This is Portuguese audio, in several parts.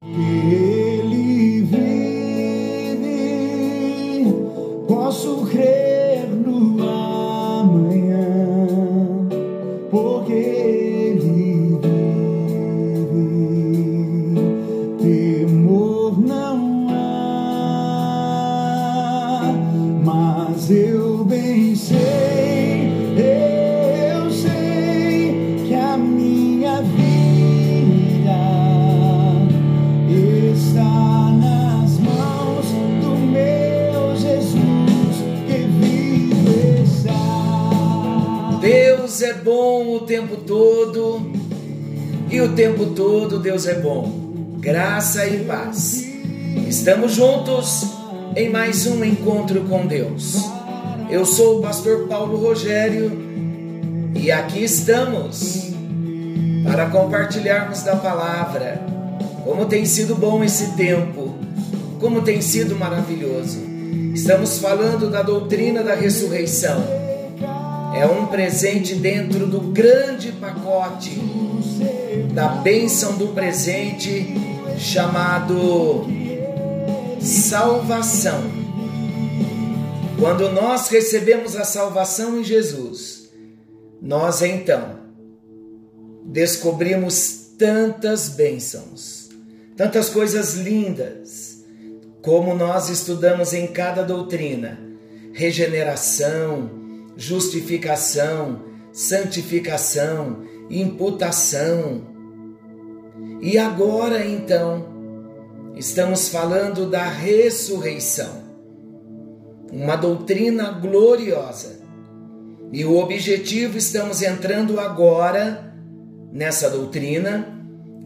Ele tempo todo e o tempo todo Deus é bom. Graça e paz. Estamos juntos em mais um encontro com Deus. Eu sou o pastor Paulo Rogério e aqui estamos para compartilharmos da palavra. Como tem sido bom esse tempo, como tem sido maravilhoso. Estamos falando da doutrina da ressurreição é um presente dentro do grande pacote da bênção do presente chamado salvação. Quando nós recebemos a salvação em Jesus, nós então descobrimos tantas bênçãos, tantas coisas lindas, como nós estudamos em cada doutrina: regeneração, justificação, santificação, imputação. E agora então, estamos falando da ressurreição, uma doutrina gloriosa. E o objetivo, estamos entrando agora nessa doutrina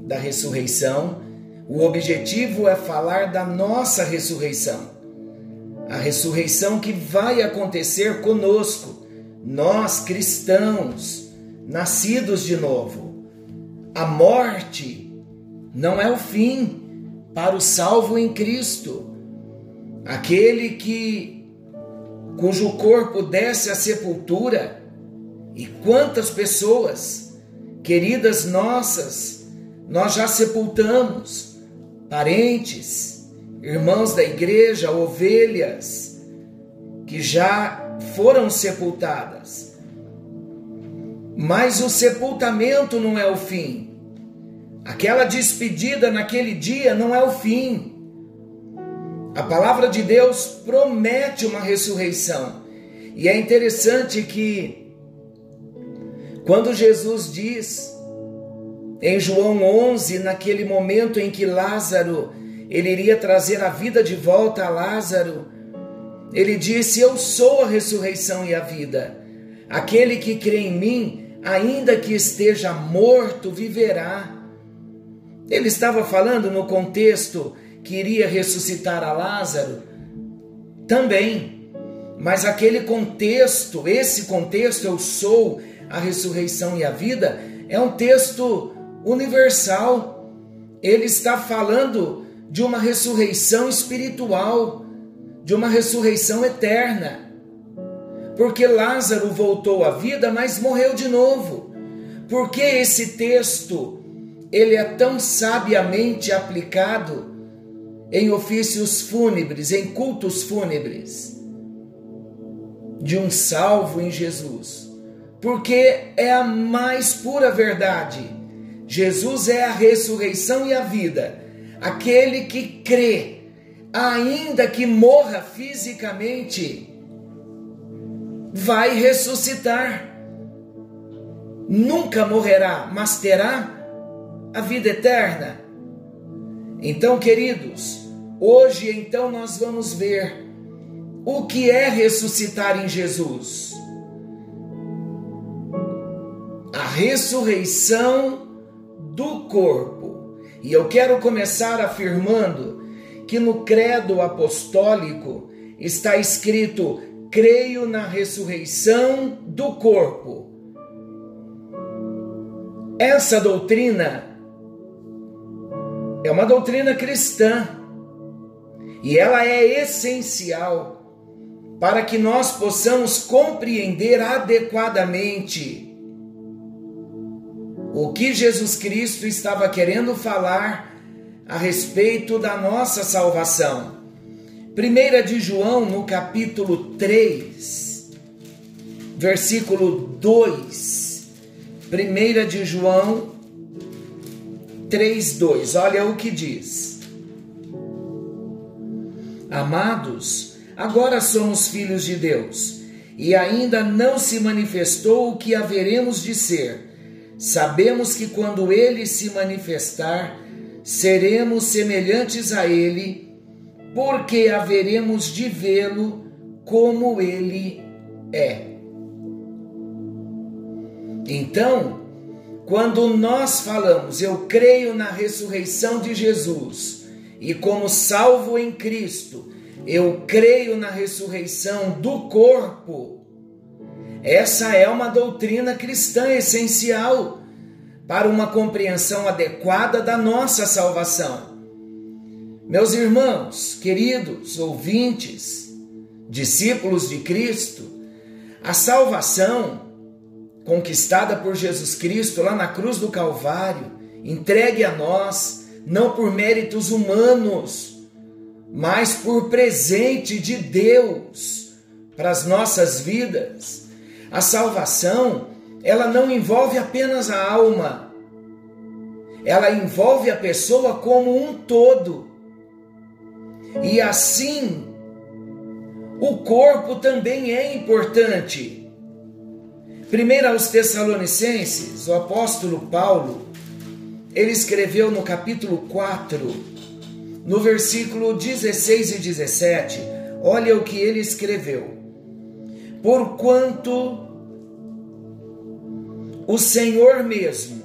da ressurreição. O objetivo é falar da nossa ressurreição a ressurreição que vai acontecer conosco, nós cristãos, nascidos de novo. A morte não é o fim para o salvo em Cristo. Aquele que cujo corpo desce à sepultura, e quantas pessoas queridas nossas nós já sepultamos, parentes, irmãos da igreja, ovelhas que já foram sepultadas. Mas o sepultamento não é o fim. Aquela despedida naquele dia não é o fim. A palavra de Deus promete uma ressurreição. E é interessante que quando Jesus diz em João 11, naquele momento em que Lázaro ele iria trazer a vida de volta a Lázaro. Ele disse: Eu sou a ressurreição e a vida. Aquele que crê em mim, ainda que esteja morto, viverá. Ele estava falando no contexto que iria ressuscitar a Lázaro? Também. Mas aquele contexto, esse contexto, eu sou a ressurreição e a vida, é um texto universal. Ele está falando de uma ressurreição espiritual, de uma ressurreição eterna. Porque Lázaro voltou à vida, mas morreu de novo. Por que esse texto ele é tão sabiamente aplicado em ofícios fúnebres, em cultos fúnebres de um salvo em Jesus? Porque é a mais pura verdade. Jesus é a ressurreição e a vida aquele que crê, ainda que morra fisicamente, vai ressuscitar. Nunca morrerá, mas terá a vida eterna. Então, queridos, hoje então nós vamos ver o que é ressuscitar em Jesus. A ressurreição do corpo. E eu quero começar afirmando que no credo apostólico está escrito: creio na ressurreição do corpo. Essa doutrina é uma doutrina cristã e ela é essencial para que nós possamos compreender adequadamente o que Jesus Cristo estava querendo falar a respeito da nossa salvação. 1 de João, no capítulo 3, versículo 2. 1 de João 3, 2. Olha o que diz. Amados, agora somos filhos de Deus, e ainda não se manifestou o que haveremos de ser. Sabemos que quando ele se manifestar, seremos semelhantes a ele porque haveremos de vê-lo como ele é. Então, quando nós falamos, eu creio na ressurreição de Jesus e como salvo em Cristo, eu creio na ressurreição do corpo. Essa é uma doutrina cristã essencial para uma compreensão adequada da nossa salvação. Meus irmãos, queridos ouvintes, discípulos de Cristo, a salvação conquistada por Jesus Cristo lá na cruz do Calvário, entregue a nós, não por méritos humanos, mas por presente de Deus para as nossas vidas. A salvação, ela não envolve apenas a alma, ela envolve a pessoa como um todo. E assim, o corpo também é importante. Primeiro aos Tessalonicenses, o apóstolo Paulo, ele escreveu no capítulo 4, no versículo 16 e 17, olha o que ele escreveu. Porquanto o Senhor mesmo,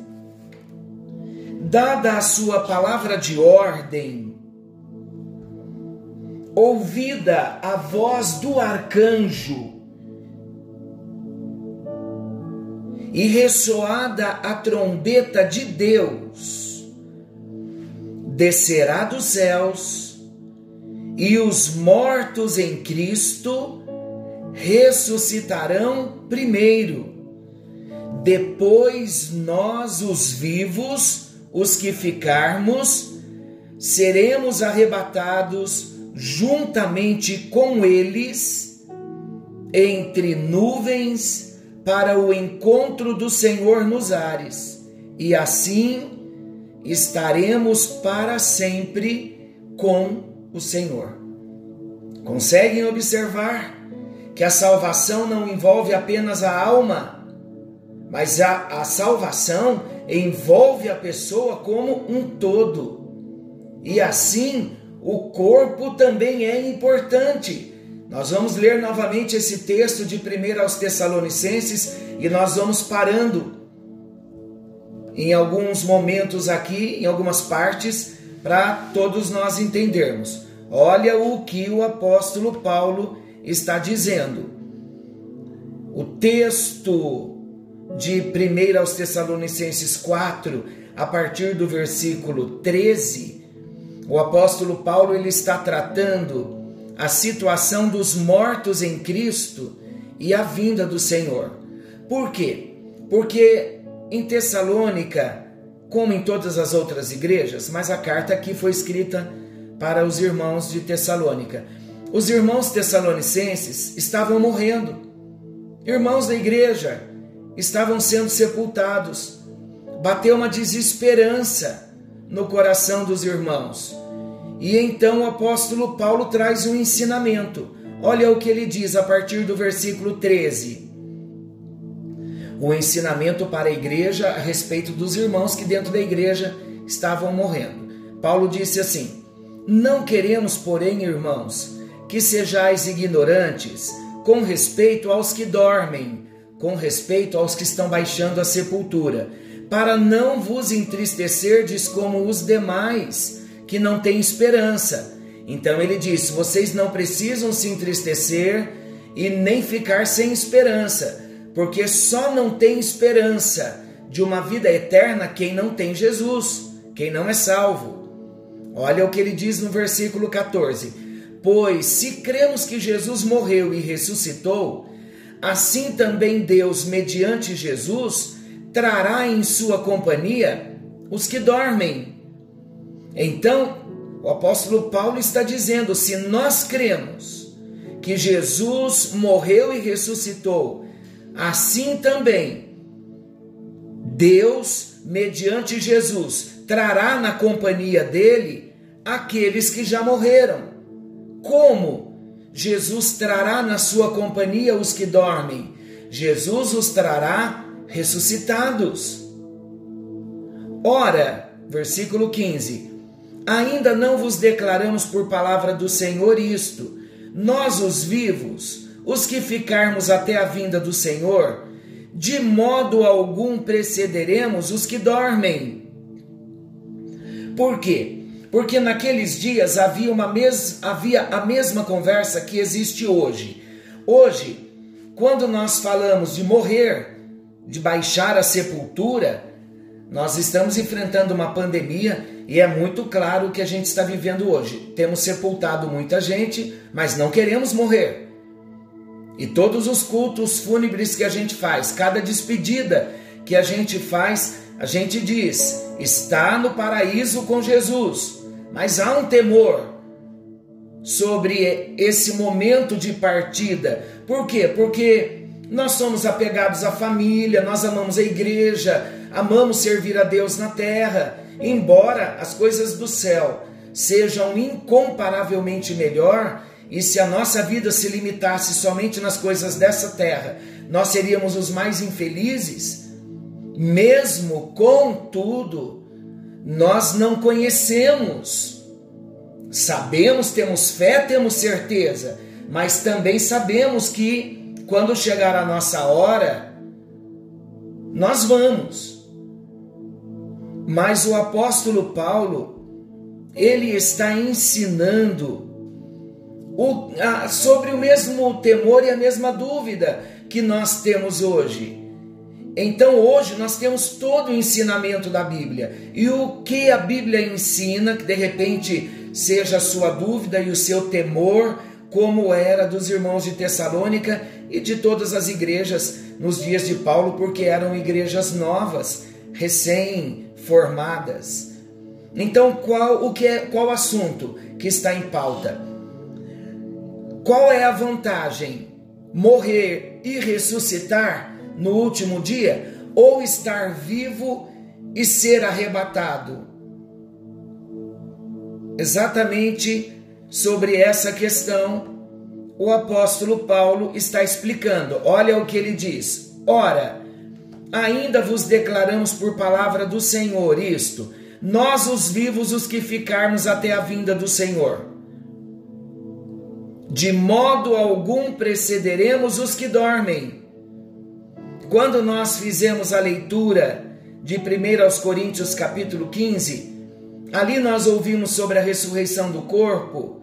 dada a sua palavra de ordem, ouvida a voz do arcanjo e ressoada a trombeta de Deus, descerá dos céus e os mortos em Cristo ressuscitarão primeiro. Depois nós, os vivos, os que ficarmos, seremos arrebatados juntamente com eles entre nuvens para o encontro do Senhor nos ares, e assim estaremos para sempre com o Senhor. Conseguem observar que a salvação não envolve apenas a alma, mas a, a salvação envolve a pessoa como um todo. E assim o corpo também é importante. Nós vamos ler novamente esse texto de 1 aos Tessalonicenses e nós vamos parando em alguns momentos aqui, em algumas partes, para todos nós entendermos. Olha o que o apóstolo Paulo está dizendo. O texto de 1 aos Tessalonicenses 4, a partir do versículo 13, o apóstolo Paulo ele está tratando a situação dos mortos em Cristo e a vinda do Senhor. Por quê? Porque em Tessalônica, como em todas as outras igrejas, mas a carta aqui foi escrita para os irmãos de Tessalônica. Os irmãos tessalonicenses estavam morrendo. Irmãos da igreja estavam sendo sepultados. Bateu uma desesperança no coração dos irmãos. E então o apóstolo Paulo traz um ensinamento. Olha o que ele diz a partir do versículo 13. O ensinamento para a igreja a respeito dos irmãos que dentro da igreja estavam morrendo. Paulo disse assim: Não queremos, porém, irmãos, que sejais ignorantes com respeito aos que dormem, com respeito aos que estão baixando a sepultura para não vos entristecerdes como os demais, que não têm esperança. Então ele diz: vocês não precisam se entristecer e nem ficar sem esperança, porque só não tem esperança de uma vida eterna quem não tem Jesus, quem não é salvo. Olha o que ele diz no versículo 14: Pois se cremos que Jesus morreu e ressuscitou, assim também Deus, mediante Jesus, trará em sua companhia os que dormem. Então, o apóstolo Paulo está dizendo: se nós cremos que Jesus morreu e ressuscitou, assim também Deus, mediante Jesus, trará na companhia dele aqueles que já morreram. Como Jesus trará na sua companhia os que dormem? Jesus os trará ressuscitados. Ora, versículo 15: Ainda não vos declaramos por palavra do Senhor isto, nós os vivos, os que ficarmos até a vinda do Senhor, de modo algum precederemos os que dormem. Por quê? Porque naqueles dias havia, uma mes havia a mesma conversa que existe hoje. Hoje, quando nós falamos de morrer, de baixar a sepultura, nós estamos enfrentando uma pandemia e é muito claro o que a gente está vivendo hoje. Temos sepultado muita gente, mas não queremos morrer. E todos os cultos fúnebres que a gente faz, cada despedida que a gente faz, a gente diz: está no paraíso com Jesus. Mas há um temor sobre esse momento de partida. Por quê? Porque nós somos apegados à família, nós amamos a igreja, amamos servir a Deus na terra, embora as coisas do céu sejam incomparavelmente melhor, e se a nossa vida se limitasse somente nas coisas dessa terra, nós seríamos os mais infelizes, mesmo contudo, nós não conhecemos. Sabemos, temos fé, temos certeza, mas também sabemos que quando chegar a nossa hora, nós vamos. Mas o apóstolo Paulo, ele está ensinando o, a, sobre o mesmo temor e a mesma dúvida que nós temos hoje. Então hoje nós temos todo o ensinamento da Bíblia. E o que a Bíblia ensina, que de repente seja a sua dúvida e o seu temor, como era dos irmãos de Tessalônica e de todas as igrejas nos dias de Paulo, porque eram igrejas novas, recém formadas. Então, qual o que é qual assunto que está em pauta? Qual é a vantagem? Morrer e ressuscitar no último dia ou estar vivo e ser arrebatado? Exatamente sobre essa questão o apóstolo Paulo está explicando. Olha o que ele diz: Ora, Ainda vos declaramos por palavra do Senhor isto: nós, os vivos, os que ficarmos até a vinda do Senhor. De modo algum precederemos os que dormem. Quando nós fizemos a leitura de 1 aos Coríntios capítulo 15, ali nós ouvimos sobre a ressurreição do corpo,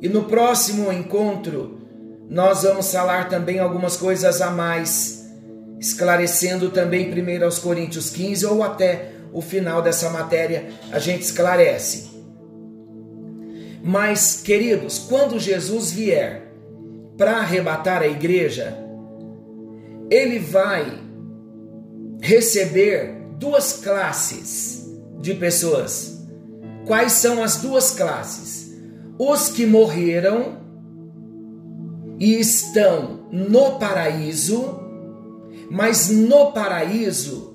e no próximo encontro nós vamos falar também algumas coisas a mais esclarecendo também primeiro aos Coríntios 15 ou até o final dessa matéria a gente esclarece. Mas, queridos, quando Jesus vier para arrebatar a igreja, ele vai receber duas classes de pessoas. Quais são as duas classes? Os que morreram e estão no paraíso mas no paraíso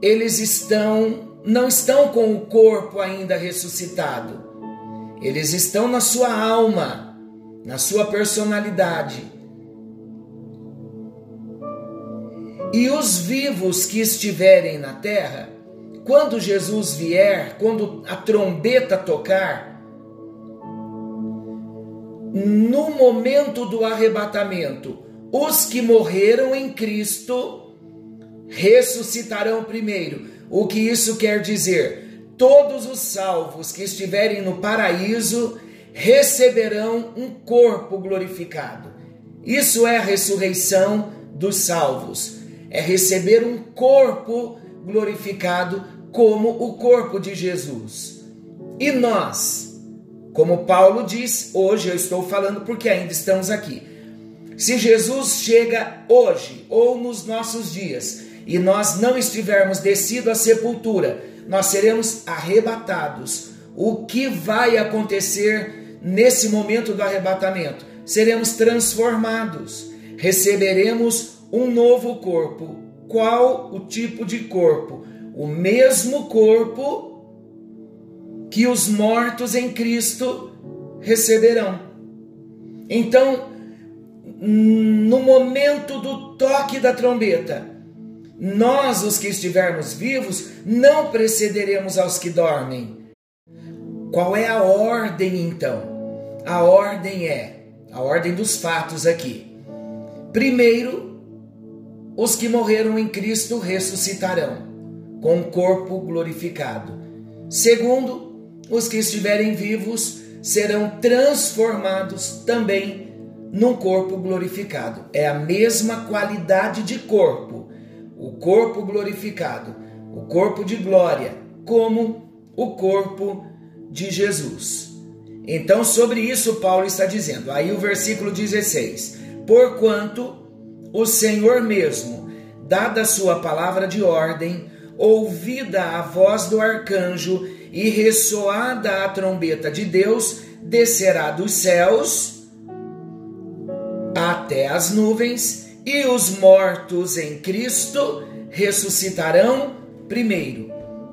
eles estão não estão com o corpo ainda ressuscitado. Eles estão na sua alma, na sua personalidade. E os vivos que estiverem na terra, quando Jesus vier, quando a trombeta tocar, no momento do arrebatamento, os que morreram em Cristo ressuscitarão primeiro. O que isso quer dizer? Todos os salvos que estiverem no paraíso receberão um corpo glorificado. Isso é a ressurreição dos salvos. É receber um corpo glorificado como o corpo de Jesus. E nós, como Paulo diz, hoje eu estou falando porque ainda estamos aqui. Se Jesus chega hoje ou nos nossos dias e nós não estivermos descido à sepultura, nós seremos arrebatados o que vai acontecer nesse momento do arrebatamento? Seremos transformados, receberemos um novo corpo. Qual o tipo de corpo? O mesmo corpo que os mortos em Cristo receberão. Então, no momento do toque da trombeta, nós, os que estivermos vivos, não precederemos aos que dormem. Qual é a ordem então? A ordem é a ordem dos fatos aqui. Primeiro, os que morreram em Cristo ressuscitarão com o corpo glorificado. Segundo, os que estiverem vivos serão transformados também num corpo glorificado. É a mesma qualidade de corpo, o corpo glorificado, o corpo de glória, como o corpo de Jesus. Então, sobre isso, Paulo está dizendo, aí o versículo 16: Porquanto o Senhor mesmo, dada a sua palavra de ordem, ouvida a voz do arcanjo e ressoada a trombeta de Deus, descerá dos céus até as nuvens, e os mortos em Cristo ressuscitarão primeiro.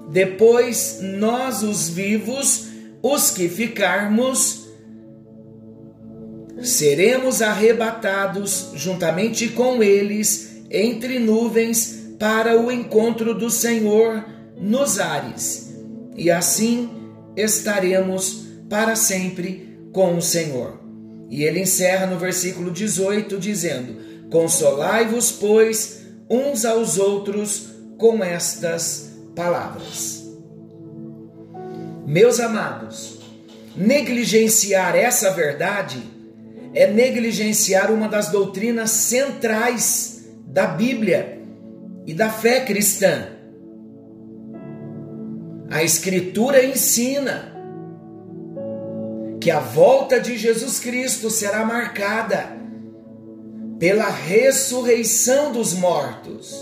Depois, nós, os vivos, os que ficarmos, seremos arrebatados juntamente com eles entre nuvens para o encontro do Senhor nos ares, e assim estaremos para sempre com o Senhor. E ele encerra no versículo 18 dizendo: Consolai-vos, pois, uns aos outros com estas palavras. Meus amados, negligenciar essa verdade é negligenciar uma das doutrinas centrais da Bíblia e da fé cristã. A Escritura ensina que a volta de Jesus Cristo será marcada pela ressurreição dos mortos.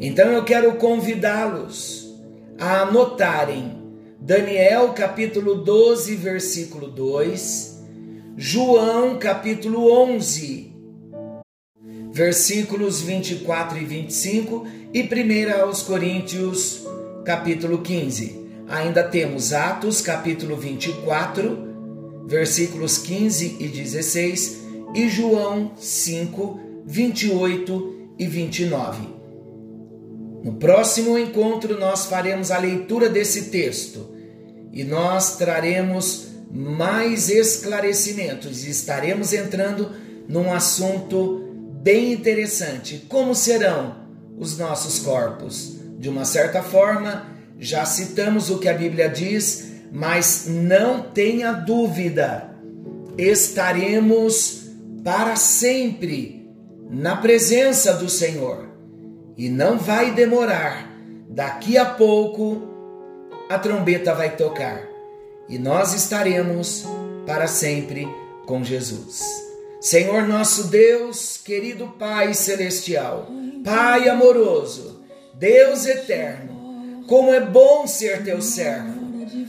Então eu quero convidá-los a anotarem Daniel capítulo 12, versículo 2, João capítulo 11, versículos 24 e 25 e 1 aos Coríntios capítulo 15. Ainda temos Atos capítulo 24, versículos 15 e 16 e João 5, 28 e 29. No próximo encontro, nós faremos a leitura desse texto e nós traremos mais esclarecimentos e estaremos entrando num assunto bem interessante: como serão os nossos corpos? De uma certa forma, já citamos o que a Bíblia diz, mas não tenha dúvida, estaremos para sempre na presença do Senhor. E não vai demorar. Daqui a pouco a trombeta vai tocar e nós estaremos para sempre com Jesus. Senhor nosso Deus, querido Pai celestial, Pai amoroso, Deus eterno, como é bom ser teu servo,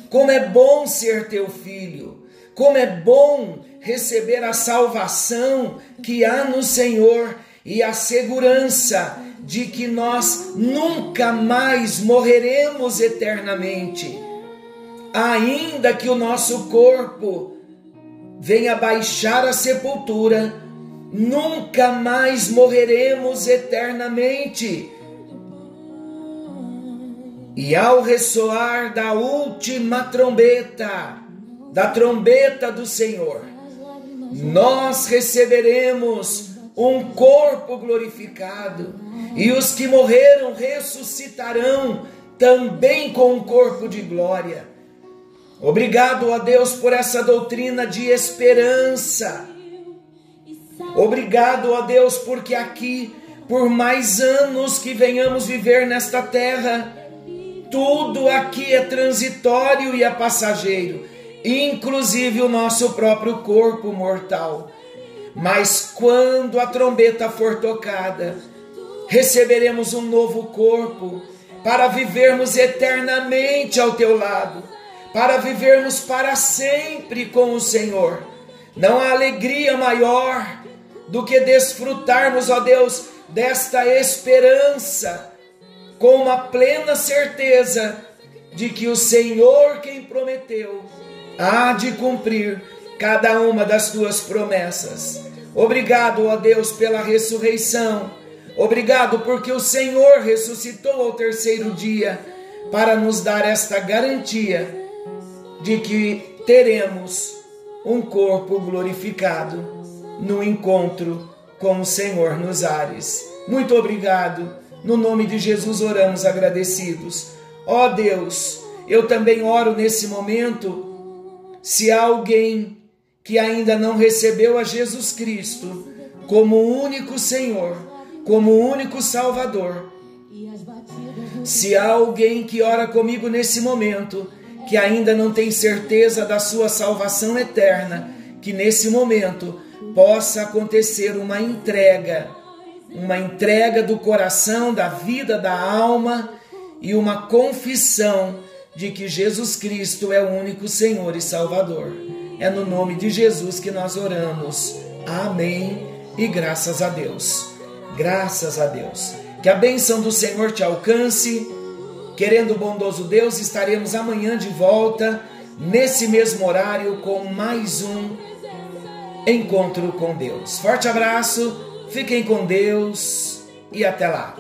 como é bom ser teu filho, como é bom receber a salvação que há no Senhor e a segurança de que nós nunca mais morreremos eternamente, ainda que o nosso corpo venha baixar a sepultura, nunca mais morreremos eternamente. E ao ressoar da última trombeta, da trombeta do Senhor, nós receberemos um corpo glorificado, e os que morreram ressuscitarão também com um corpo de glória. Obrigado a Deus por essa doutrina de esperança. Obrigado a Deus porque aqui, por mais anos que venhamos viver nesta terra, tudo aqui é transitório e é passageiro, inclusive o nosso próprio corpo mortal. Mas quando a trombeta for tocada, receberemos um novo corpo para vivermos eternamente ao teu lado, para vivermos para sempre com o Senhor. Não há alegria maior do que desfrutarmos, ó Deus, desta esperança, com uma plena certeza de que o Senhor, quem prometeu, há de cumprir cada uma das tuas promessas. Obrigado, ó Deus, pela ressurreição. Obrigado porque o Senhor ressuscitou ao terceiro dia para nos dar esta garantia de que teremos um corpo glorificado no encontro com o Senhor nos ares. Muito obrigado. No nome de Jesus oramos agradecidos. Ó oh Deus, eu também oro nesse momento. Se há alguém que ainda não recebeu a Jesus Cristo como único Senhor, como único Salvador, se há alguém que ora comigo nesse momento, que ainda não tem certeza da sua salvação eterna, que nesse momento possa acontecer uma entrega, uma entrega do coração, da vida, da alma e uma confissão de que Jesus Cristo é o único Senhor e Salvador. É no nome de Jesus que nós oramos. Amém. E graças a Deus. Graças a Deus. Que a bênção do Senhor te alcance. Querendo o bondoso Deus, estaremos amanhã de volta, nesse mesmo horário, com mais um encontro com Deus. Forte abraço, fiquem com Deus e até lá.